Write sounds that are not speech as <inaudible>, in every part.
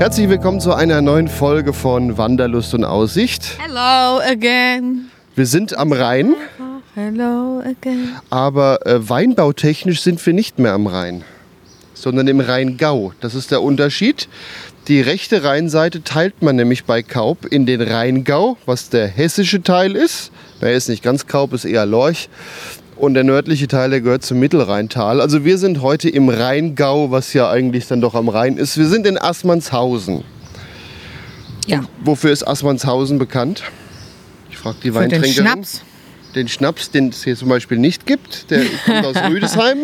Herzlich willkommen zu einer neuen Folge von Wanderlust und Aussicht. Hello again. Wir sind am Rhein, Hello again. aber äh, weinbautechnisch sind wir nicht mehr am Rhein, sondern im Rheingau. Das ist der Unterschied. Die rechte Rheinseite teilt man nämlich bei Kaup in den Rheingau, was der hessische Teil ist. Er ist nicht ganz Kaup, ist eher Lorch. Und der nördliche Teil, der gehört zum Mittelrheintal. Also wir sind heute im Rheingau, was ja eigentlich dann doch am Rhein ist. Wir sind in Assmannshausen. Ja, Wofür ist Assmannshausen bekannt? Ich frage die für den Weintrinkerin. Schnaps. Den Schnaps, den es hier zum Beispiel nicht gibt. Der <laughs> kommt aus Rüdesheim.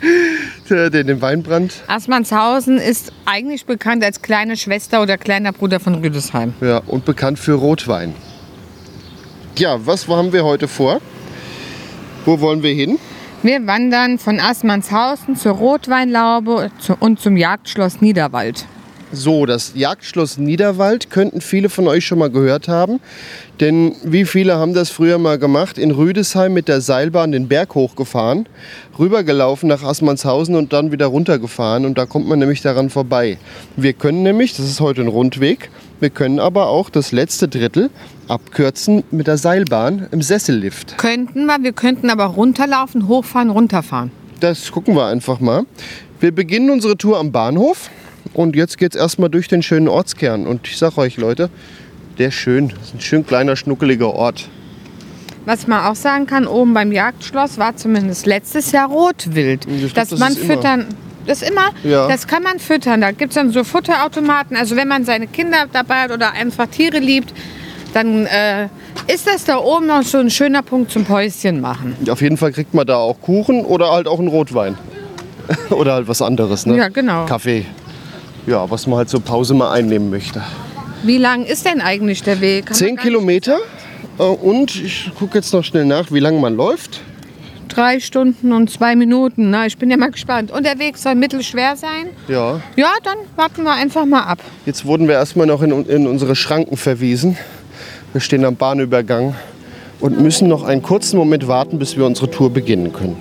<laughs> der, der den Weinbrand. Assmannshausen ist eigentlich bekannt als kleine Schwester oder kleiner Bruder von Rüdesheim. Ja, und bekannt für Rotwein. Ja, was haben wir heute vor? Wo wollen wir hin? Wir wandern von Assmannshausen zur Rotweinlaube und zum Jagdschloss Niederwald. So, das Jagdschloss Niederwald könnten viele von euch schon mal gehört haben. Denn wie viele haben das früher mal gemacht? In Rüdesheim mit der Seilbahn den Berg hochgefahren, rübergelaufen nach Assmannshausen und dann wieder runtergefahren. Und da kommt man nämlich daran vorbei. Wir können nämlich, das ist heute ein Rundweg, wir können aber auch das letzte Drittel abkürzen mit der Seilbahn im Sessellift. Könnten wir, wir könnten aber runterlaufen, hochfahren, runterfahren. Das gucken wir einfach mal. Wir beginnen unsere Tour am Bahnhof und jetzt geht es erstmal durch den schönen Ortskern. Und ich sag euch, Leute, der ist schön. Das ist ein schön kleiner, schnuckeliger Ort. Was man auch sagen kann, oben beim Jagdschloss war zumindest letztes Jahr Rotwild. Ich glaub, dass das man füttern. Das immer, Ja. das kann man füttern. Da gibt es dann so Futterautomaten. Also wenn man seine Kinder dabei hat oder einfach Tiere liebt, dann äh, ist das da oben noch so ein schöner Punkt zum Päuschen machen. Auf jeden Fall kriegt man da auch Kuchen oder halt auch einen Rotwein. <laughs> oder halt was anderes, ne? Ja, genau. Kaffee. Ja, was man halt zur Pause mal einnehmen möchte. Wie lang ist denn eigentlich der Weg? Kann Zehn Kilometer. äh, Und ich gucke jetzt noch schnell nach, wie lange man läuft. Drei Stunden und zwei Minuten. Na, ich bin ja mal gespannt. Und der Weg soll mittelschwer sein. Ja, Ja, dann warten wir einfach mal ab. Jetzt wurden wir erstmal noch in, in unsere Schranken verwiesen. Wir stehen am Bahnübergang und müssen noch einen kurzen Moment warten, bis wir unsere Tour beginnen können.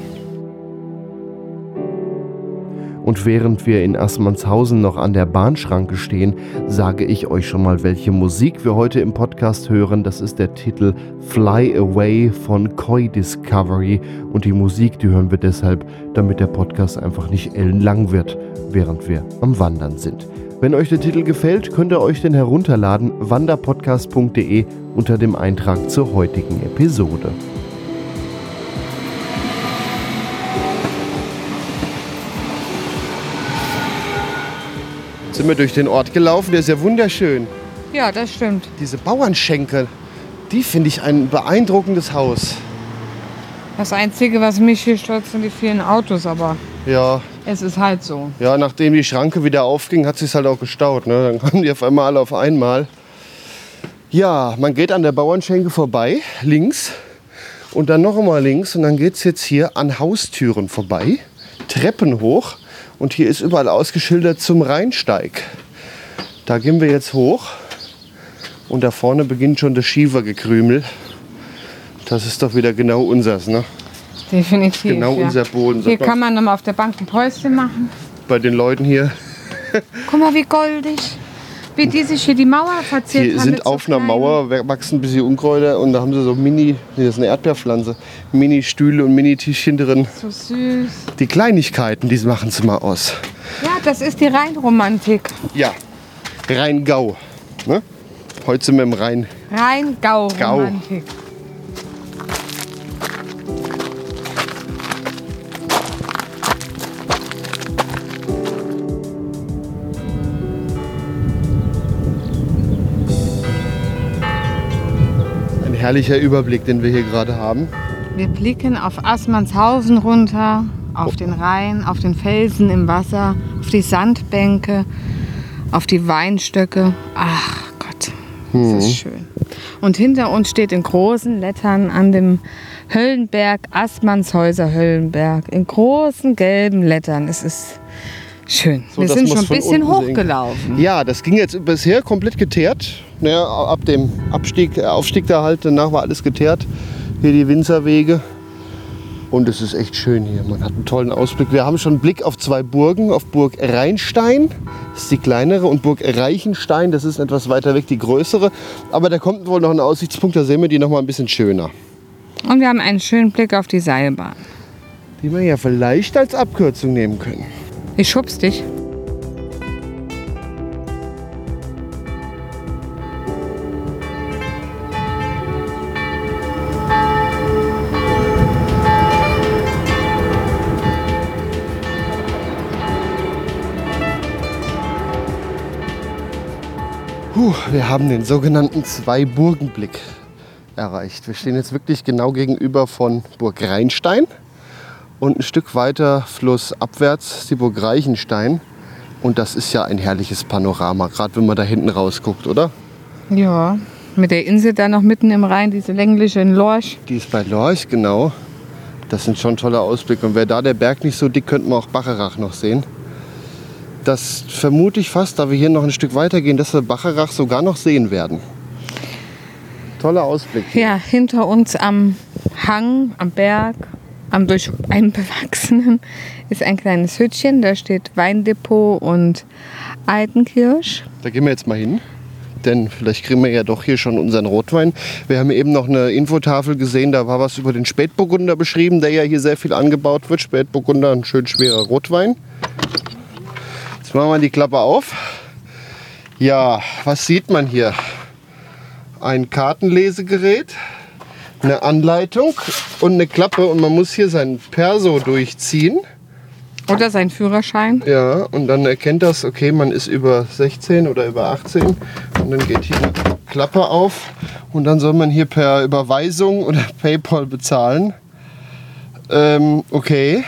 Und während wir in Assmannshausen noch an der Bahnschranke stehen, sage ich euch schon mal, welche Musik wir heute im Podcast hören. Das ist der Titel Fly Away von Koi Discovery. Und die Musik, die hören wir deshalb, damit der Podcast einfach nicht ellenlang wird, während wir am Wandern sind. Wenn euch der Titel gefällt, könnt ihr euch den herunterladen, wanderpodcast.de unter dem Eintrag zur heutigen Episode. Sind wir durch den Ort gelaufen, der ist ja wunderschön. Ja, das stimmt. Diese Bauernschenke, die finde ich ein beeindruckendes Haus. Das Einzige, was mich hier stört, sind die vielen Autos, aber Ja, es ist halt so. ja, nachdem die Schranke wieder aufging, hat sich halt auch gestaut. Ne? Dann <laughs> kamen die auf einmal alle auf einmal. Ja, man geht an der Bauernschenke vorbei, links. Und dann noch einmal links. Und dann geht es jetzt hier an Haustüren vorbei, Treppen hoch. Und hier ist überall ausgeschildert zum Rheinsteig. Da gehen wir jetzt hoch. Und da vorne beginnt schon das Schiefergekrümel. Das ist doch wieder genau unsers, ne? Definitiv. Genau ja. unser Boden. Hier kann man nochmal auf der Bank ein Päuschen machen. bei den Leuten hier. Guck mal, wie goldig. Wie die sich hier die Mauer verziert Die haben. sind mit so auf einer Mauer, wachsen ein bisschen Unkräuter und da haben sie so Mini, das ist eine Erdbeerpflanze, Mini-Stühle und Mini-Tischchen drin. So süß. Die Kleinigkeiten, die machen sie mal aus. Ja, das ist die Rheinromantik. Ja, Rheingau. Ne? Heute sind wir im Rhein. Rheingau-Romantik. Herrlicher Überblick, den wir hier gerade haben. Wir blicken auf Assmannshausen runter auf den Rhein, auf den Felsen im Wasser, auf die Sandbänke, auf die Weinstöcke. Ach Gott, das ist schön. Und hinter uns steht in großen Lettern an dem Höllenberg, Assmannshäuser Höllenberg, in großen gelben Lettern. Es ist schön. So, Wir sind schon ein bisschen hochgelaufen. Ja, das ging jetzt bisher komplett geteert. Naja, ab dem Abstieg, äh, Aufstieg da halt, danach war alles geteert. Hier die Winzerwege. Und es ist echt schön hier. Man hat einen tollen Ausblick. Wir haben schon einen Blick auf zwei Burgen. Auf Burg Rheinstein, das ist die kleinere, und Burg Reichenstein, das ist etwas weiter weg, die größere. Aber da kommt wohl noch ein Aussichtspunkt, da sehen wir die noch mal ein bisschen schöner. Und wir haben einen schönen Blick auf die Seilbahn. Die wir ja vielleicht als Abkürzung nehmen können. Ich schubs dich. Puh, wir haben den sogenannten Zwei-Burgen-Blick erreicht. Wir stehen jetzt wirklich genau gegenüber von Burg Rheinstein und ein Stück weiter flussabwärts die Burg Reichenstein. Und das ist ja ein herrliches Panorama, gerade wenn man da hinten rausguckt, oder? Ja, mit der Insel da noch mitten im Rhein, diese längliche in Lorch. Die ist bei Lorch, genau. Das sind schon tolle Ausblicke. Und wäre da der Berg nicht so dick, könnten wir auch Bacharach noch sehen. Das vermute ich fast, da wir hier noch ein Stück weiter gehen, dass wir Bacharach sogar noch sehen werden. Toller Ausblick. Ja, hinter uns am Hang, am Berg, am durch einen bewachsenen, ist ein kleines Hütchen. Da steht Weindepot und Altenkirsch. Da gehen wir jetzt mal hin. Denn vielleicht kriegen wir ja doch hier schon unseren Rotwein. Wir haben eben noch eine Infotafel gesehen, da war was über den Spätburgunder beschrieben, der ja hier sehr viel angebaut wird. Spätburgunder, ein schön schwerer Rotwein. Jetzt machen wir die Klappe auf. Ja, was sieht man hier? Ein Kartenlesegerät, eine Anleitung und eine Klappe. Und man muss hier sein Perso durchziehen. Oder sein Führerschein. Ja, und dann erkennt das, okay, man ist über 16 oder über 18. Und dann geht hier eine Klappe auf. Und dann soll man hier per Überweisung oder <laughs> PayPal bezahlen. Ähm, okay.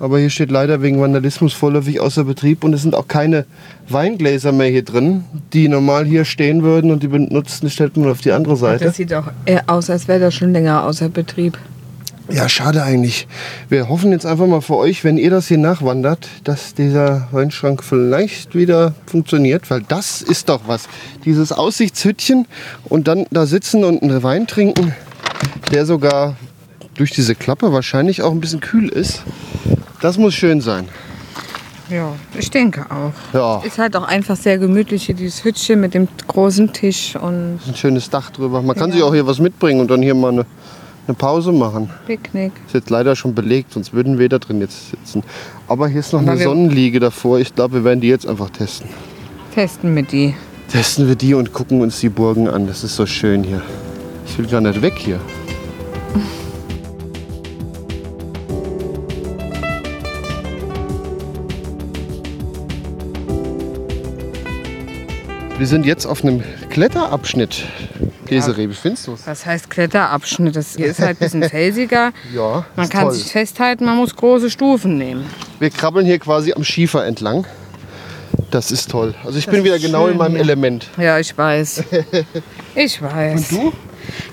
Aber hier steht leider wegen Vandalismus vorläufig außer Betrieb. Und es sind auch keine Weingläser mehr hier drin, die normal hier stehen würden. Und die benutzten stellt man auf die andere Seite. Das sieht auch aus, als wäre das schon länger außer Betrieb. Ja, schade eigentlich. Wir hoffen jetzt einfach mal für euch, wenn ihr das hier nachwandert, dass dieser Weinschrank vielleicht wieder funktioniert, weil das ist doch was. Dieses Aussichtshütchen und dann da sitzen und einen Wein trinken, der sogar durch diese Klappe wahrscheinlich auch ein bisschen kühl ist. Das muss schön sein. Ja, ich denke auch. Ja, Ist halt auch einfach sehr gemütlich hier, dieses Hütchen mit dem großen Tisch und ein schönes Dach drüber. Man kann Ja. sich auch hier was mitbringen und dann hier mal eine, eine Pause machen. Picknick. Ist jetzt leider schon belegt, sonst würden wir da drin jetzt sitzen. Aber hier ist noch Aber eine wir- Sonnenliege davor. Ich glaube, wir werden die jetzt einfach testen. Testen mit die. Testen wir die und gucken uns die Burgen an. Das ist so schön hier. Ich will gar nicht weg hier. Wir sind jetzt auf einem Kletterabschnitt. Wie findest du es? Was heißt Kletterabschnitt? Das hier ist halt ein bisschen felsiger. <laughs> Ja, Man kann toll. sich festhalten, man muss große Stufen nehmen. Wir krabbeln hier quasi am Schiefer entlang. Das ist toll. Also ich bin wieder genau in meinem hier. Element. Ja, ich weiß. <laughs> Ich weiß. Du?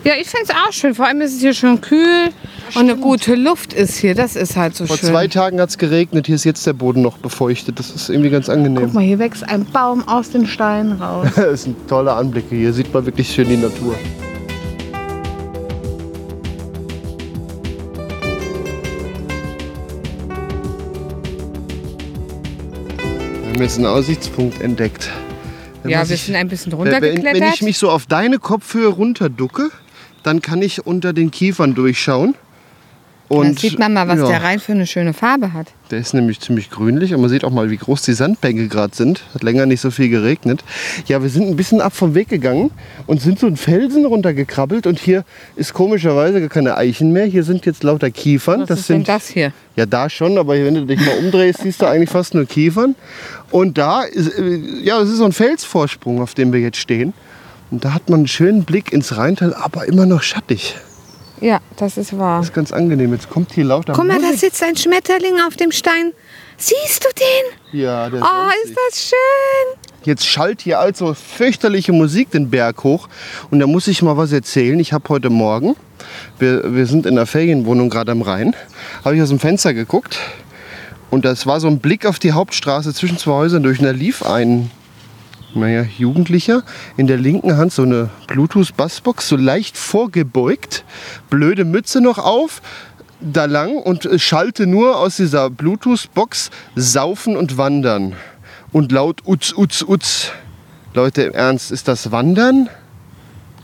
Ja, ich finde es auch schön. Vor allem ist es hier schön kühl und eine gute Luft ist hier. Das ist halt so Vor schön. zwei Tagen hat es geregnet. Hier ist jetzt der Boden noch befeuchtet. Das ist irgendwie ganz angenehm. Guck mal, hier wächst ein Baum aus den Steinen raus. <laughs> Das sind tolle Anblicke. Hier sieht man wirklich schön die Natur. Wir haben jetzt einen Aussichtspunkt entdeckt. Wenn ja, wir sich- sind ein bisschen wenn, wenn runtergeklettert. ich mich so auf deine Kopfhöhe runterducke, dann kann ich unter den Kiefern durchschauen. Und, Dann sieht man mal, was ja. der Rhein für eine schöne Farbe hat. Der ist nämlich ziemlich grünlich und man sieht auch mal, wie groß die Sandbänke gerade sind. Hat länger nicht so viel geregnet. Ja, wir sind ein bisschen ab vom Weg gegangen und sind so einen Felsen runtergekrabbelt und hier ist komischerweise gar keine Eichen mehr. Hier sind jetzt lauter Kiefern. Was das ist denn sind das hier? ja da schon, aber wenn du dich mal umdrehst, siehst du eigentlich fast nur Kiefern. Und da ist, äh, ja, das ist so ein Felsvorsprung, auf dem wir jetzt stehen. Und da hat man einen schönen Blick ins Rheintal, aber immer noch schattig. Ja, das ist wahr. Das ist ganz angenehm. Jetzt kommt hier lauter Guck mal, da sitzt ein Schmetterling auf dem Stein. Siehst du den? Ja, der Oh, ist nicht. das schön. Jetzt schallt hier also fürchterliche Musik den Berg hoch. Und da muss ich mal was erzählen. Ich habe heute Morgen, wir, wir sind in der Ferienwohnung gerade am Rhein, habe ich aus dem Fenster geguckt. Und das war so ein Blick auf die Hauptstraße zwischen zwei Häusern durch. Und da lief ein, naja, Jugendlicher in der linken Hand so eine Bluetooth-Bassbox, so leicht vorgebeugt, blöde Mütze noch auf, da lang und schallte nur aus dieser Bluetooth-Box Saufen und Wandern. Und laut Utz, Utz, Utz. Leute, im Ernst, ist das Wandern?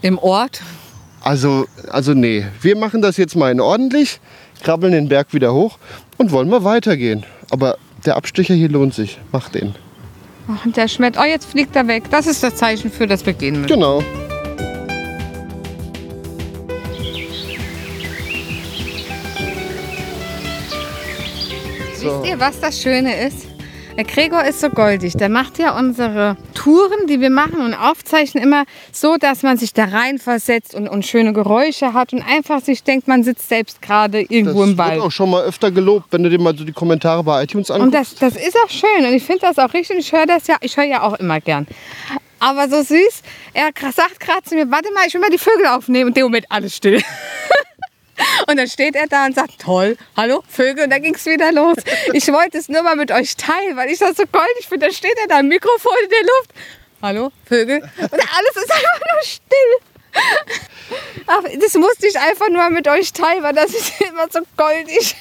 Im Ort? Also, also nee, wir machen das jetzt mal in ordentlich, krabbeln den Berg wieder hoch und wollen mal weitergehen. Aber der Abstecher hier lohnt sich. Mach den. Und der Schmett. Oh, jetzt fliegt er weg. Das ist das Zeichen für das wir gehen müssen. Genau. So. Wisst ihr, was das Schöne ist? Der Gregor ist so goldig. Der macht ja unsere Touren, die wir machen und aufzeichnen, immer so, dass man sich da reinversetzt und, und schöne Geräusche hat und einfach sich denkt, man sitzt selbst gerade irgendwo Das im wird Wald. auch schon mal öfter gelobt, wenn du dir mal so die Kommentare bei iTunes Und anguckst. das, das ist auch schön und ich finde das auch richtig. Ich höre das ja, ich höre ja auch immer gern. Aber so süß, er sagt gerade zu mir, warte mal, ich will mal die Vögel aufnehmen und in dem Moment alles still. <laughs> Und dann steht er da und sagt, toll, hallo Vögel, und dann ging es wieder los. Ich wollte es nur mal mit euch teilen, weil ich das so goldig finde. Dann steht er da, Mikrofon in der Luft. Hallo Vögel. Und alles ist einfach nur still. Ach, das musste ich einfach nur mit euch teilen, weil das ist immer so goldig.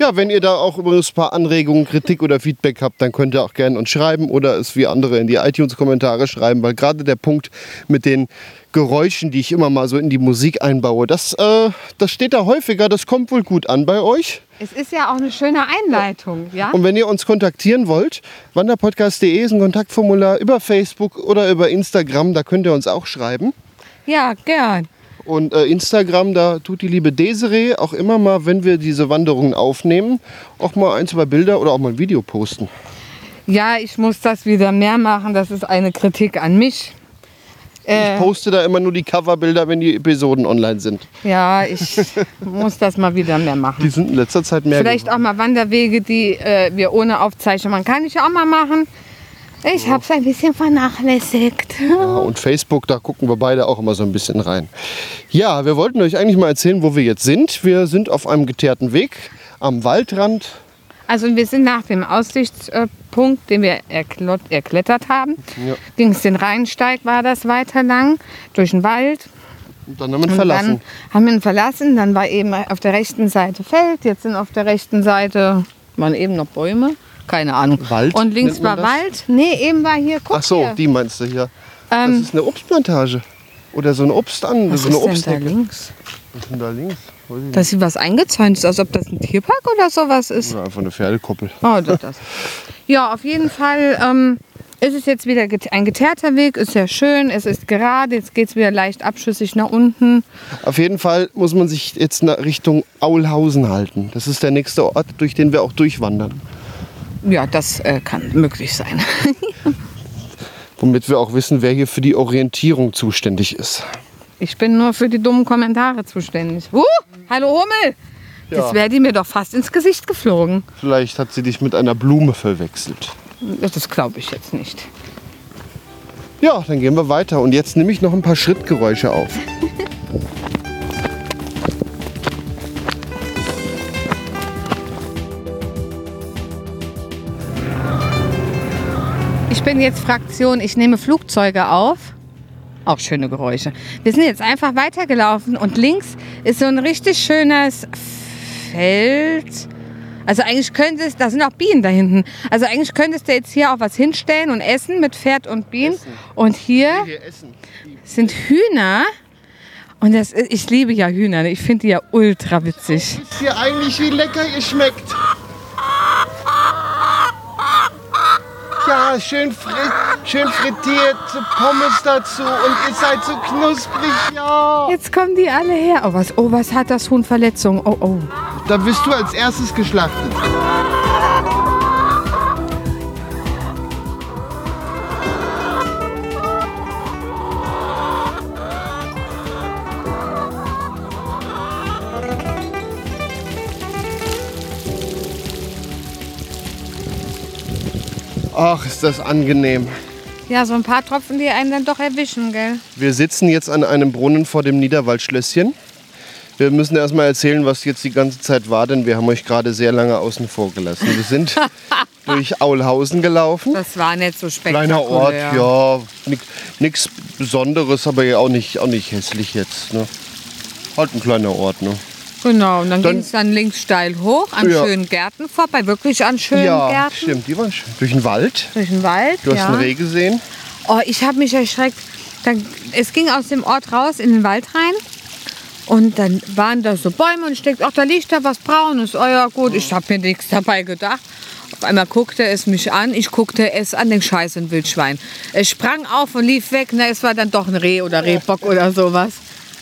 Ja, wenn ihr da auch übrigens ein paar Anregungen, Kritik oder Feedback habt, dann könnt ihr auch gerne uns schreiben oder es wie andere in die iTunes-Kommentare schreiben, weil gerade der Punkt mit den Geräuschen, die ich immer mal so in die Musik einbaue, das, äh, das steht da häufiger, das kommt wohl gut an bei euch. Es ist ja auch eine schöne Einleitung, ja? Und wenn ihr uns kontaktieren wollt, wanderpodcast.de ist ein Kontaktformular über Facebook oder über Instagram, da könnt ihr uns auch schreiben. Ja, gern. Und äh, Instagram, da tut die liebe Desiree auch immer mal, wenn wir diese Wanderungen aufnehmen, auch mal ein, zwei Bilder oder auch mal ein Video posten. Ja, ich muss das wieder mehr machen. Das ist eine Kritik an mich. Ich Äh, poste da immer nur die Coverbilder, wenn die Episoden online sind. ja, ich <laughs> muss das mal wieder mehr Die machen. sind in letzter Zeit mehr Vielleicht auch mal Wanderwege, die äh, wir ohne Aufzeichnung machen. Kann ich auch mal machen. Ich habe es ein bisschen vernachlässigt. geworden. Ja, und Facebook, da gucken wir beide auch immer so ein bisschen rein. Ja, wir wollten euch eigentlich mal erzählen, wo wir jetzt sind. Wir sind auf einem geteerten Weg am Waldrand. Also wir sind nach dem Aussichtspunkt, den wir erklettert haben, Ja. ging es den Rheinsteig, war das weiter lang, durch den Wald. Und dann haben wir ihn verlassen. Dann haben wir ihn verlassen. Dann war eben auf der rechten Seite Feld. Jetzt sind auf der rechten Seite waren eben noch Bäume. Keine Ahnung. Wald Und links war das? Wald. Nee, eben war hier. Guck Ach so, hier. die meinst du hier. Das Ähm, ist eine Obstplantage. Oder so ein Obst an, was so eine ist denn da links? Was ist denn da links? Weiß ich nicht. Da sieht was eingezäunt, als ob das ein Tierpark oder sowas ist. Oder einfach eine Pferdekoppel. Oh, das, das. Ja, auf jeden Fall ähm, ist es jetzt wieder ein geteerter Weg. Ist sehr schön. Es ist gerade. Jetzt geht es wieder leicht abschüssig nach unten. Auf jeden Fall muss man sich jetzt Richtung Aulhausen halten. Das ist der nächste Ort, durch den wir auch durchwandern. Ja, das äh, kann möglich sein. <laughs> Womit wir auch wissen, wer hier für die Orientierung zuständig ist. Ich bin nur für die dummen Kommentare zuständig. Uh, hallo Hummel! Ja. Jetzt wäre die mir doch fast ins Gesicht geflogen. Vielleicht hat sie dich mit einer Blume verwechselt. Das glaube ich jetzt nicht. Ja, dann gehen wir weiter. Und jetzt nehme ich noch ein paar Schrittgeräusche auf. Ich bin jetzt Fraktion, ich nehme Flugzeuge auf. Auch schöne Geräusche. Wir sind jetzt einfach weitergelaufen und links ist so ein richtig schönes Feld. Also eigentlich könnte es, da sind auch Bienen da hinten. Also eigentlich könntest du jetzt hier auch was hinstellen und essen mit Pferd und Bienen. Und hier Hier essen. sind Hühner. Und das, ich liebe ja Hühner. Ich finde die ja ultra witzig. Wisst ihr eigentlich, wie lecker ihr schmeckt? Ja, schön, fri schön frittiert, Pommes dazu und ihr seid so knusprig, ja. Jetzt kommen die alle her. Oh was, oh, was hat das Huhn Verletzung? Oh, oh. Da bist du als erstes geschlachtet. Ach, ist das angenehm. Ja, so ein paar Tropfen, die einen dann doch erwischen, gell? Wir sitzen jetzt an einem Brunnen vor dem Niederwaldschlösschen. Wir müssen erst mal erzählen, was jetzt die ganze Zeit war, denn wir haben euch gerade sehr lange außen vor gelassen. Wir sind <laughs> durch Aulhausen gelaufen. Das war nicht so spektakulär. Kleiner Ort, ja, nichts Besonderes, aber ja auch nicht, auch nicht hässlich jetzt. Ne? Halt ein kleiner Ort. Ne? Genau, und dann, Dann- ging es dann links steil hoch an Ja. schönen Gärten vorbei, wirklich an schönen Ja, Gärten. stimmt, die waren schön. Durch den Wald. Durch den Wald. Du hast ja. einen Reh gesehen. Oh, ich habe mich erschreckt. Dann, es ging aus dem Ort raus in den Wald rein. Und dann waren da so Bäume und ich ach, da liegt da was Braunes. Oh ja, gut, ich habe mir nichts dabei gedacht. Auf einmal guckte es mich an, ich guckte es an, den Scheiß ein Wildschwein. Es sprang auf und lief weg. Na, es war dann doch ein Reh oder Rehbock oder sowas.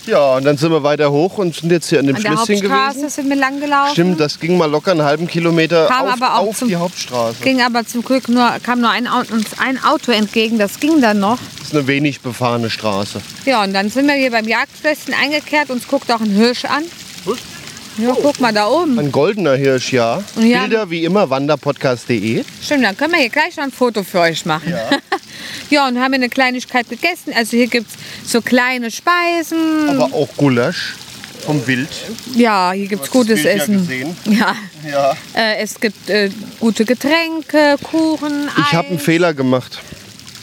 Ja, und dann sind wir weiter hoch und sind jetzt hier an dem An der Schlösschen Hauptstraße gewesen. sind wir lang gelaufen. Stimmt, das ging mal locker einen halben Kilometer Kam auf, aber auch auf zum- die Hauptstraße. Ging aber zum Glück nur, kam nur ein, uns ein Auto entgegen, das ging dann noch. Das ist eine wenig befahrene Straße. Ja, und dann sind wir hier beim Jagdschlösschen eingekehrt, uns guckt auch ein Hirsch an. Ja, guck mal da oben. Ein goldener Hirsch, ja. Ja. Bilder wie immer, wanderpodcast.de. Stimmt, dann können wir hier gleich noch ein Foto für euch machen. Ja, <laughs> ja und haben wir eine Kleinigkeit gegessen. Also hier gibt es so kleine Speisen. Aber auch Gulasch vom Wild. ja, hier gibt es gutes das Bild ja Essen. gesehen. <laughs> Ja, Ja. äh, es gibt äh, gute Getränke, Kuchen, Ich habe einen. Fehler gemacht.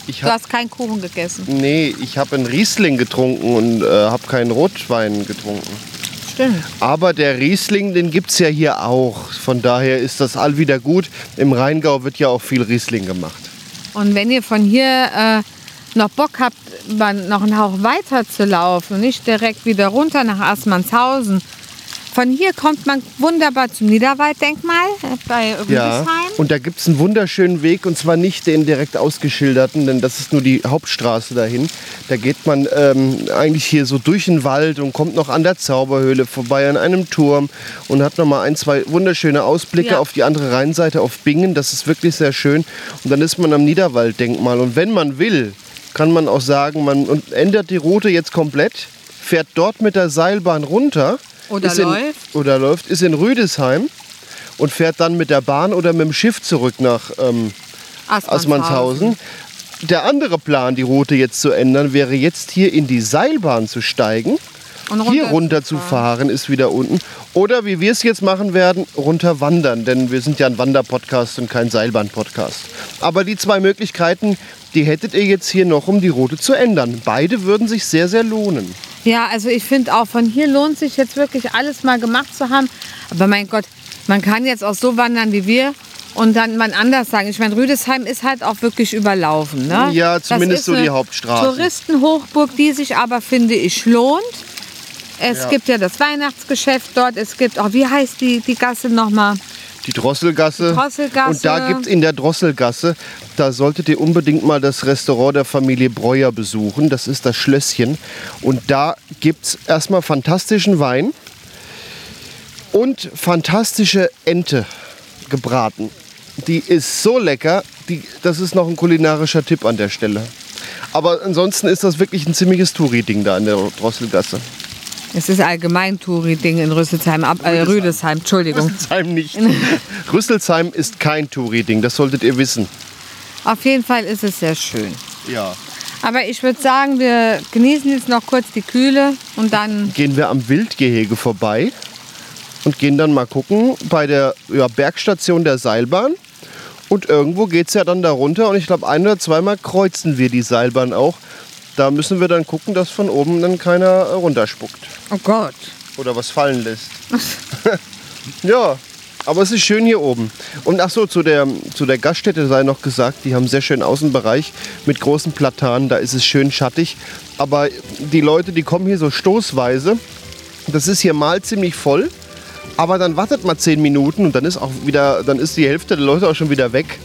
Ich Du hab, hast keinen Kuchen gegessen. nee, ich habe einen Riesling getrunken und äh, habe keinen Rotwein getrunken. Stimmt. Aber der Riesling, den gibt es ja hier auch. Von daher ist das all wieder gut. Im Rheingau wird ja auch viel Riesling gemacht. Und wenn ihr von hier äh, noch Bock habt, noch einen Hauch weiter zu laufen und nicht direkt wieder runter nach Assmannshausen, von hier kommt man wunderbar zum Niederwalddenkmal äh, bei Ja, Rüdesheim. und da gibt es einen wunderschönen Weg und zwar nicht den direkt ausgeschilderten, denn das ist nur die Hauptstraße dahin. Da geht man ähm, eigentlich hier so durch den Wald und kommt noch an der Zauberhöhle vorbei, an einem Turm und hat noch mal ein, zwei wunderschöne Ausblicke Ja. auf die andere Rheinseite, auf Bingen. Das ist wirklich sehr schön. Und dann ist man am Niederwalddenkmal. Und wenn man will, kann man auch sagen, man ändert die Route jetzt komplett, fährt dort mit der Seilbahn runter. Oder in, läuft. Oder läuft, ist in Rüdesheim und fährt dann mit der Bahn oder mit dem Schiff zurück nach ähm, Assmannshausen. Der andere Plan, die Route jetzt zu ändern, wäre jetzt hier in die Seilbahn zu steigen, Und hier runter runter zu fahren, ist wieder unten. Oder wie wir es jetzt machen werden, runter wandern, denn wir sind ja ein Wanderpodcast und kein Seilbahn-Podcast. Aber die zwei Möglichkeiten, die hättet ihr jetzt hier noch, um die Route zu ändern. Beide würden sich sehr, sehr lohnen. Ja, also ich finde auch, von hier lohnt sich jetzt wirklich alles mal gemacht zu haben. Aber mein Gott, man kann jetzt auch so wandern wie wir und dann mal anders sagen. Ich meine, Rüdesheim ist halt auch wirklich überlaufen. Ne? Ja, zumindest so die eine Hauptstraßen. Touristenhochburg, die sich aber, finde ich, lohnt. Es Ja. gibt ja das Weihnachtsgeschäft dort. Es gibt auch, wie heißt die, die Gasse nochmal? Die Drosselgasse. Die Drosselgasse. Und da gibt es in der Drosselgasse, da solltet ihr unbedingt mal das Restaurant der Familie Breuer besuchen. Das ist das Schlösschen. Und da gibt es erstmal fantastischen Wein und fantastische Ente gebraten. Die ist so lecker, die, das ist noch ein kulinarischer Tipp an der Stelle. Aber ansonsten ist das wirklich ein ziemliches Touri-Ding da in der Drosselgasse. Es ist allgemein Touri-Ding in Rüsselsheim, ab, äh, Rüdesheim, Entschuldigung. Rüsselsheim nicht. Rüsselsheim ist kein Touri-Ding, das solltet ihr wissen. Auf jeden Fall ist es sehr schön. Ja. Aber ich würde sagen, wir genießen jetzt noch kurz die Kühle und dann gehen wir am Wildgehege vorbei und gehen dann mal gucken bei der ja, Bergstation der Seilbahn. Und irgendwo geht es ja dann da runter und ich glaube ein oder zweimal kreuzen wir die Seilbahn auch. Da müssen wir dann gucken, dass von oben dann keiner äh, runterspuckt Oh Gott. oder was fallen lässt. <laughs> ja, aber es ist schön hier oben. Und ach so, zu der, zu der Gaststätte sei noch gesagt, die haben einen sehr schönen Außenbereich mit großen Platanen, da ist es schön schattig. Aber die Leute, die kommen hier so stoßweise. Das ist hier mal ziemlich voll, aber dann wartet mal zehn Minuten und dann ist auch wieder, dann ist die Hälfte der Leute auch schon wieder weg.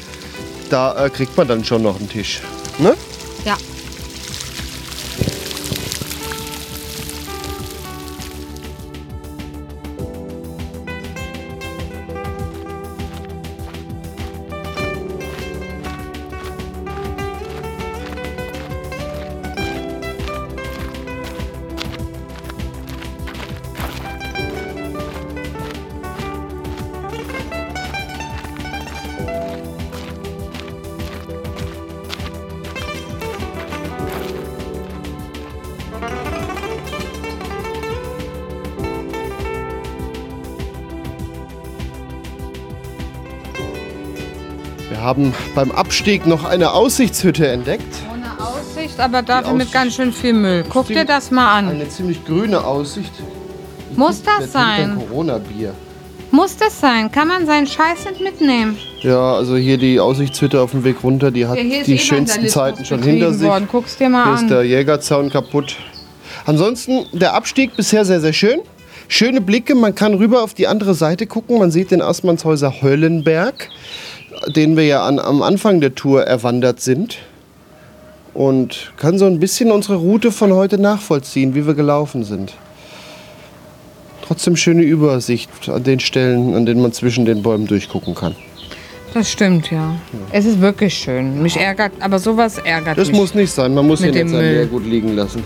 Da äh, kriegt man dann schon noch einen Tisch. Ne? Ja. Haben beim Abstieg noch eine Aussichtshütte entdeckt. Ohne Aussicht, aber dafür mit ganz schön viel Müll. Guck dir das mal an. Eine ziemlich grüne Aussicht. Muss Wer das sein? Corona-Bier. Muss das sein? Kann man seinen Scheiß nicht mitnehmen? Ja, also hier die Aussichtshütte auf dem Weg runter, die hat Ja, ist die eh schönsten Zeiten schon hinter sich. Worden. Guck's dir mal Hier ist an. der Jägerzaun kaputt. Ansonsten der Abstieg bisher sehr, sehr schön. Schöne Blicke, man kann rüber auf die andere Seite gucken. Man sieht den Assmannshäuser Höllenberg, den wir ja an, am Anfang der Tour erwandert sind. Und kann so ein bisschen unsere Route von heute nachvollziehen, wie wir gelaufen sind. Trotzdem schöne Übersicht an den Stellen, an denen man zwischen den Bäumen durchgucken kann. Das stimmt, ja. Es ist wirklich schön. Mich ärgert, aber sowas ärgert Das mich. muss nicht sein, man muss ihn jetzt der gut liegen lassen.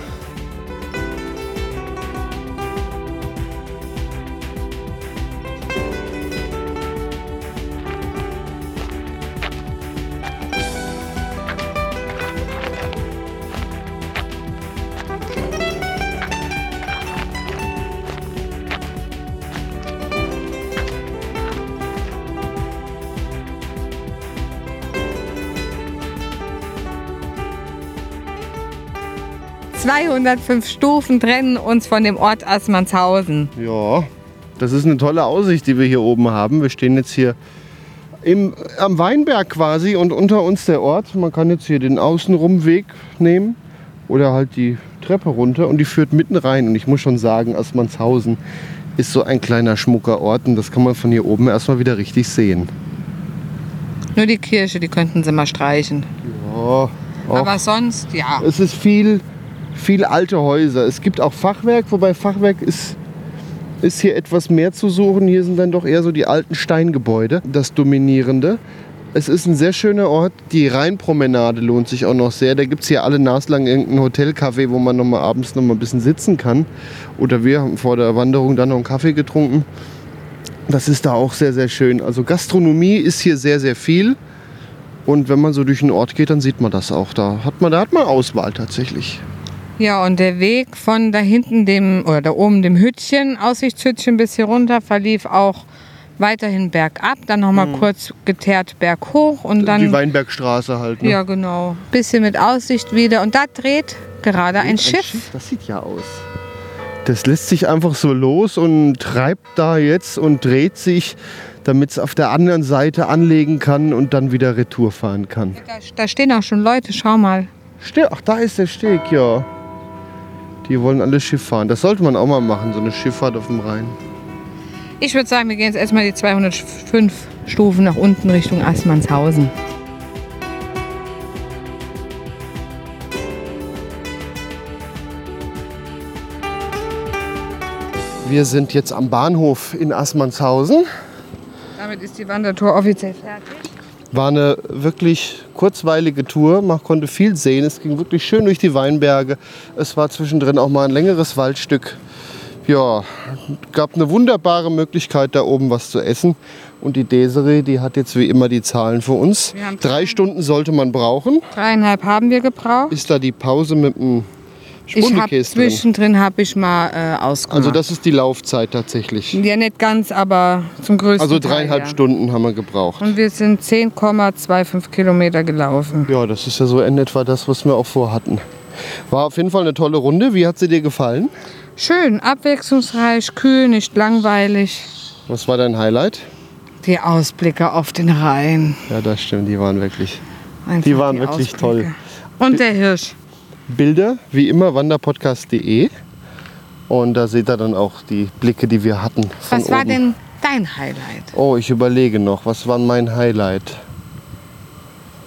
205 Stufen trennen uns von dem Ort Assmannshausen. Ja, das ist eine tolle Aussicht, die wir hier oben haben. Wir stehen jetzt hier im, am Weinberg quasi und unter uns der Ort. Man kann jetzt hier den Außenrumweg nehmen oder halt die Treppe runter und die führt mitten rein. Und ich muss schon sagen, Assmannshausen ist so ein kleiner schmucker Ort und das kann man von hier oben erstmal wieder richtig sehen. Nur die Kirche, die könnten sie mal streichen. Ja, auch Aber sonst, ja. Es ist viel, viel alte Häuser. Es gibt auch Fachwerk, wobei Fachwerk ist, ist hier etwas mehr zu suchen. Hier sind dann doch eher so die alten Steingebäude, das Dominierende. Es ist ein sehr schöner Ort. Die Rheinpromenade lohnt sich auch noch sehr. Da gibt es hier alle naslang irgendein Hotelcafé, wo man noch mal abends noch mal ein bisschen sitzen kann. Oder wir haben vor der Wanderung dann noch einen Kaffee getrunken. Das ist da auch sehr, sehr schön. Also Gastronomie ist hier sehr, sehr viel. Und wenn man so durch den Ort geht, dann sieht man das auch. Da hat man, da hat man Auswahl tatsächlich. Ja, und der Weg von da hinten dem, oder da oben dem Hütchen, Aussichtshütchen bis hier runter, verlief auch weiterhin bergab, dann nochmal kurz geteert berghoch und die dann, Weinbergstraße halt. Ne? ja genau, bisschen mit Aussicht wieder. Und da dreht gerade ein, Schiff. Das sieht ja aus. Das lässt sich einfach so los und treibt da jetzt und dreht sich, damit es auf der anderen Seite anlegen kann und dann wieder Retour fahren kann. Da, da stehen auch schon Leute, schau mal. Ach, da ist der Steg, ja. Die wollen alle Schiff fahren. Das sollte man auch mal machen, so eine Schifffahrt auf dem Rhein. Ich würde sagen, wir gehen jetzt erstmal die 205 Stufen nach unten Richtung Assmannshausen. Wir sind jetzt am Bahnhof in Assmannshausen. Damit ist die Wandertour offiziell fertig. War eine wirklich kurzweilige Tour. Man konnte viel sehen. Es ging wirklich schön durch die Weinberge. Es war zwischendrin auch mal ein längeres Waldstück. Ja, gab eine wunderbare Möglichkeit, da oben was zu essen. Und die Desiree, die hat jetzt wie immer die Zahlen für uns. Drei Stunden sollte man brauchen. Dreieinhalb haben wir gebraucht. Ist da die Pause mit dem Ich Spundekäse drin? zwischendrin habe ich mal äh, ausgemacht. Also das ist die Laufzeit tatsächlich. ja nicht ganz, aber zum größten Also Teil, dreieinhalb ja. Stunden haben wir gebraucht. Und wir sind 10,25 Kilometer gelaufen. Ja, das ist ja so in etwa das, was wir auch vorhatten. War auf jeden Fall eine tolle Runde. Wie hat sie dir gefallen? Schön, abwechslungsreich, kühl, nicht langweilig. Was war dein Highlight? Die Ausblicke auf den Rhein. Ja, das stimmt, die waren wirklich. Einfach Die waren wirklich toll. Und der Hirsch. Bilder, wie immer, wanderpodcast.de. Und da seht ihr dann auch die Blicke, die wir hatten. Was war oben. denn dein Highlight? Oh, ich überlege noch, was war mein Highlight?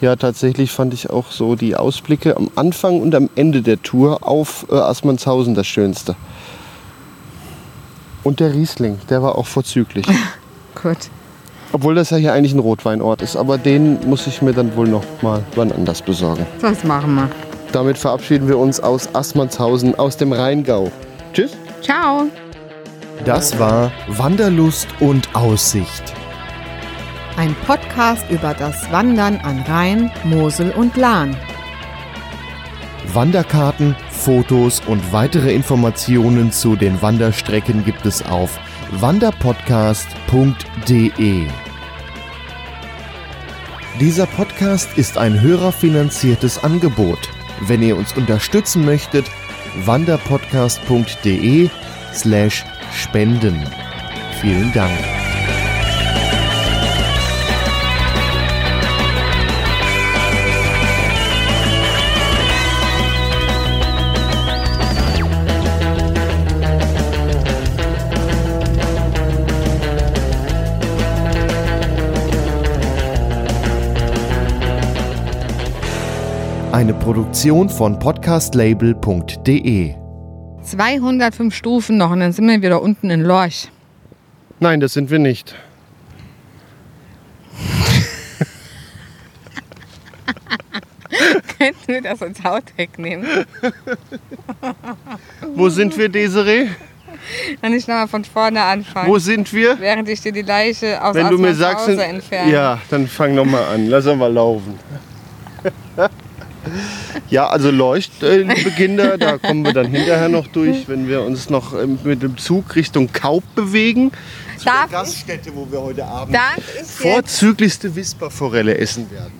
Ja, tatsächlich fand ich auch so die Ausblicke am Anfang und am Ende der Tour auf äh, Assmannshausen das Schönste. Und der Riesling, der war auch vorzüglich. <laughs> Gut. Obwohl das ja hier eigentlich ein Rotweinort ist, aber den muss ich mir dann wohl noch mal wann anders besorgen. Das machen wir. Damit verabschieden wir uns aus Assmannshausen aus dem Rheingau. Tschüss. Ciao. Das war Wanderlust und Aussicht. Ein Podcast über das Wandern an Rhein, Mosel und Lahn. Wanderkarten, Fotos und weitere Informationen zu den Wanderstrecken gibt es auf wanderpodcast.de. Dieser Podcast ist ein hörerfinanziertes Angebot. Wenn ihr uns unterstützen möchtet, wanderpodcast.de slash spenden. Vielen Dank. Eine Produktion von podcastlabel.de 205 Stufen noch und dann sind wir wieder unten in Lorch. Nein, das sind wir nicht. <laughs> Könnten wir das als Outtake nehmen? <laughs> Wo sind wir, Desiree? Dann ich nochmal von vorne anfangen. Wo sind wir? während ich dir die Leiche aus Wenn du mir sagst, entferne. ja, dann fang noch mal an. Lass mal laufen. <laughs> Ja, also Leucht, äh, liebe Kinder, da kommen wir dann hinterher noch durch, wenn wir uns noch ähm, mit dem Zug Richtung Kaup bewegen. Zu Darf der Gaststätte, wo wir heute Abend vorzüglichste Wisperforelle essen werden.